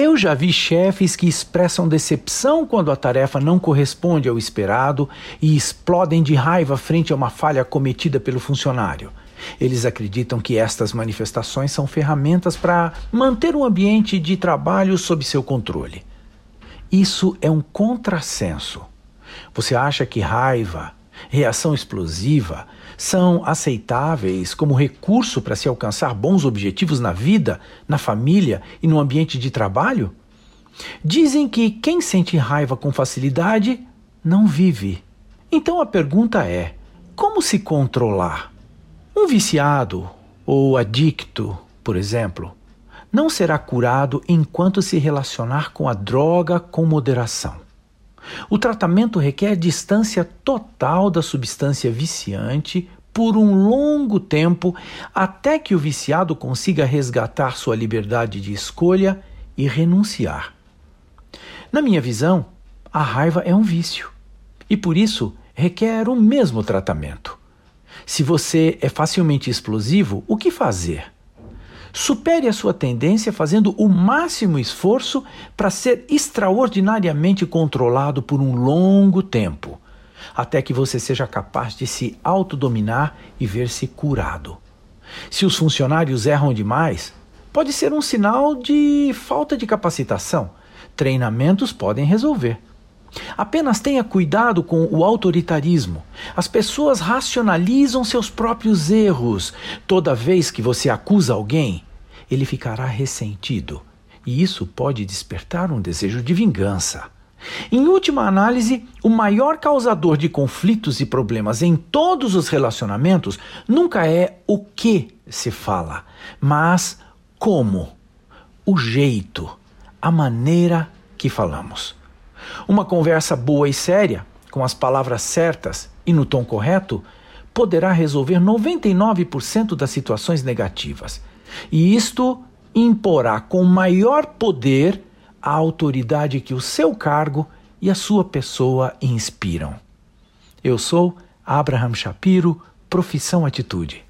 Eu já vi chefes que expressam decepção quando a tarefa não corresponde ao esperado e explodem de raiva frente a uma falha cometida pelo funcionário. Eles acreditam que estas manifestações são ferramentas para manter o ambiente de trabalho sob seu controle. Isso é um contrassenso. Você acha que raiva, reação explosiva, são aceitáveis como recurso para se alcançar bons objetivos na vida, na família e no ambiente de trabalho? Dizem que quem sente raiva com facilidade não vive. Então a pergunta é: como se controlar? Um viciado ou adicto, por exemplo, não será curado enquanto se relacionar com a droga com moderação. O tratamento requer distância total da substância viciante por um longo tempo até que o viciado consiga resgatar sua liberdade de escolha e renunciar. Na minha visão, a raiva é um vício e por isso requer o mesmo tratamento. Se você é facilmente explosivo, o que fazer? Supere a sua tendência fazendo o máximo esforço para ser extraordinariamente controlado por um longo tempo, até que você seja capaz de se autodominar e ver-se curado. Se os funcionários erram demais, pode ser um sinal de falta de capacitação. Treinamentos podem resolver. Apenas tenha cuidado com o autoritarismo. As pessoas racionalizam seus próprios erros. Toda vez que você acusa alguém, ele ficará ressentido. E isso pode despertar um desejo de vingança. Em última análise, o maior causador de conflitos e problemas em todos os relacionamentos nunca é o que se fala, mas como, o jeito, a maneira que falamos. Uma conversa boa e séria, com as palavras certas e no tom correto, poderá resolver 99% das situações negativas. E isto imporá com maior poder a autoridade que o seu cargo e a sua pessoa inspiram. Eu sou Abraham Shapiro, profissão Atitude.